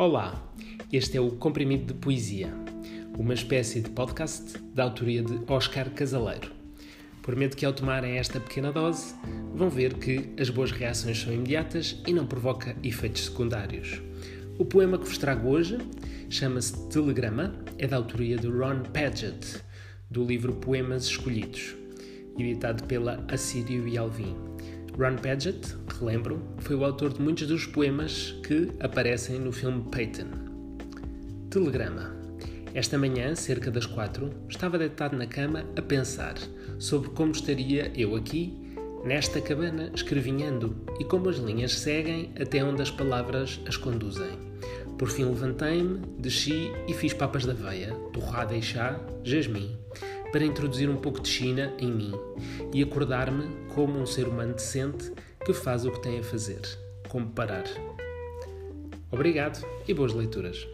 Olá, este é o Comprimido de Poesia, uma espécie de podcast da autoria de Oscar Casaleiro. Prometo que ao tomarem esta pequena dose, vão ver que as boas reações são imediatas e não provoca efeitos secundários. O poema que vos trago hoje chama-se Telegrama, é da autoria de Ron Padgett, do livro Poemas Escolhidos, editado pela Assírio e Alvim. Ron Padgett, relembro, foi o autor de muitos dos poemas que aparecem no filme Peyton. Telegrama. Esta manhã, cerca das quatro, estava deitado na cama a pensar sobre como estaria eu aqui, nesta cabana, escrevinhando e como as linhas seguem até onde as palavras as conduzem. Por fim levantei-me, desci e fiz papas da veia, torrada e chá, jasmim para introduzir um pouco de China em mim e acordar-me como um ser humano decente que faz o que tem a fazer, como parar. Obrigado e boas leituras.